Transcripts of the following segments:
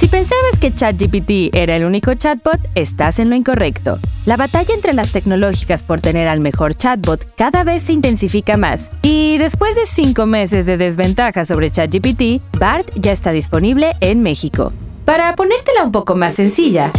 Si pensabas que ChatGPT era el único chatbot, estás en lo incorrecto. La batalla entre las tecnológicas por tener al mejor chatbot cada vez se intensifica más. Y después de cinco meses de desventaja sobre ChatGPT, BART ya está disponible en México. Para ponértela un poco más sencilla,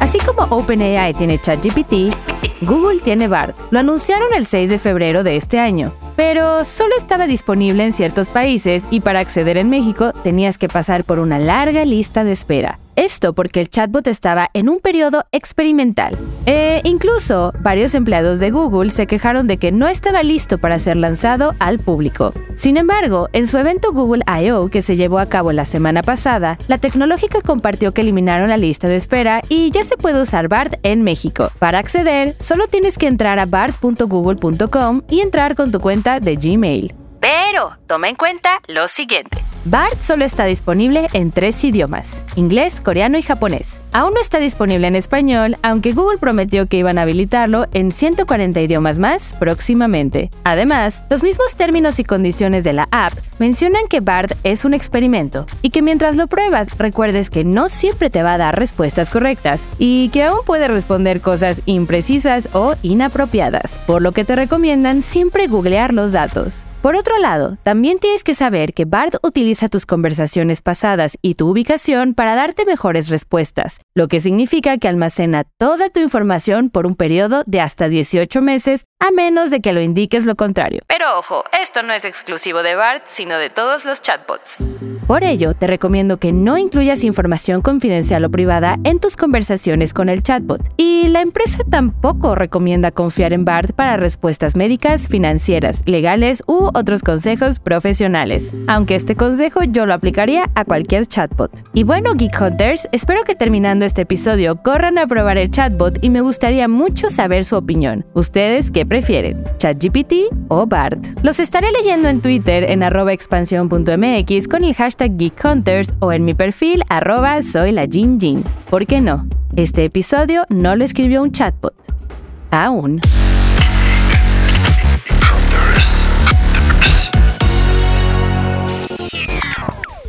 así como OpenAI tiene ChatGPT, Google tiene BART. Lo anunciaron el 6 de febrero de este año, pero solo estaba disponible en ciertos países y para acceder en México tenías que pasar por una larga lista de espera. Esto porque el chatbot estaba en un periodo experimental. E incluso varios empleados de Google se quejaron de que no estaba listo para ser lanzado al público. Sin embargo, en su evento Google I.O. que se llevó a cabo la semana pasada, la tecnológica compartió que eliminaron la lista de espera y ya se puede usar BART en México. Para acceder, solo tienes que entrar a bart.google.com y entrar con tu cuenta de Gmail. Pero toma en cuenta lo siguiente. BART solo está disponible en tres idiomas, inglés, coreano y japonés. Aún no está disponible en español, aunque Google prometió que iban a habilitarlo en 140 idiomas más próximamente. Además, los mismos términos y condiciones de la app mencionan que BART es un experimento y que mientras lo pruebas recuerdes que no siempre te va a dar respuestas correctas y que aún puede responder cosas imprecisas o inapropiadas, por lo que te recomiendan siempre googlear los datos. Por otro lado, también tienes que saber que BART utiliza tus conversaciones pasadas y tu ubicación para darte mejores respuestas, lo que significa que almacena toda tu información por un periodo de hasta 18 meses, a menos de que lo indiques lo contrario. Pero ojo, esto no es exclusivo de BART, sino de todos los chatbots. Por ello, te recomiendo que no incluyas información confidencial o privada en tus conversaciones con el chatbot. Y la empresa tampoco recomienda confiar en BART para respuestas médicas, financieras, legales u otros consejos profesionales. Aunque este consejo yo lo aplicaría a cualquier chatbot. Y bueno, Geek Hunters, espero que terminando este episodio corran a probar el chatbot y me gustaría mucho saber su opinión. ¿Ustedes qué prefieren? ¿ChatGPT o BART? Los estaré leyendo en Twitter en arroba expansión.mx con el hashtag Geek Hunters o en mi perfil arroba soy la. ¿Por qué no? Este episodio no lo escribió un chatbot. Aún.